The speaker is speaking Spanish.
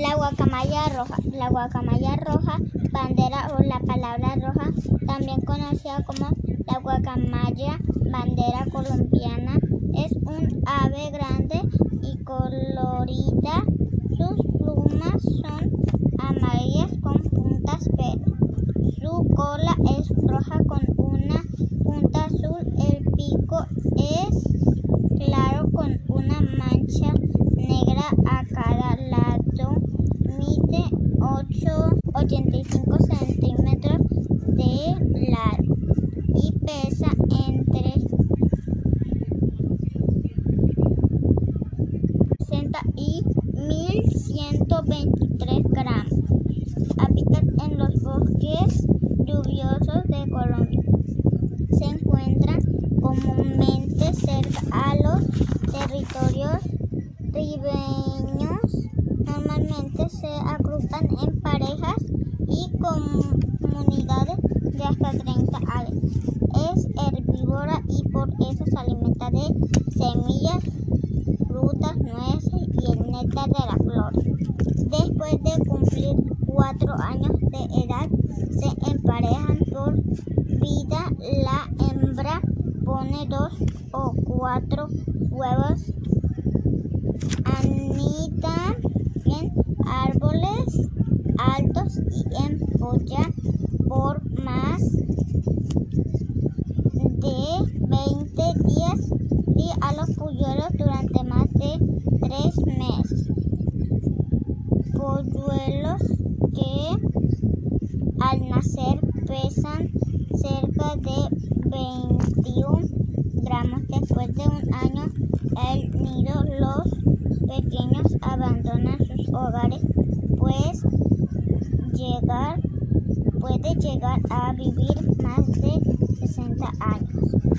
La guacamaya roja. La guacamaya roja, bandera o la palabra roja, también conocida como la guacamaya bandera colombiana, es un ave grande y colorida. Sus plumas son amarillas con puntas verdes. Su cola es roja con una punta azul. El pico es 8,85 centímetros de largo y pesa entre 60 y 1123 gramos. Habita en los bosques lluviosos de Colombia. Se encuentran comúnmente cerca a los territorios ribeños. Normalmente se agrupan en parejas y comunidades de hasta 30 aves. Es herbívora y por eso se alimenta de semillas, frutas, nueces y el néctar de las flores. Después de cumplir cuatro años de edad, se emparejan por vida. La hembra pone dos o cuatro huevos. Anidan en árboles altos y por más de 20 días y a los polluelos durante más de tres meses. Polluelos que al nacer pesan cerca de 21 gramos. Después de un año el nido, los pequeños abandonan sus hogares, pues llegar, puede llegar a vivir más de 60 años.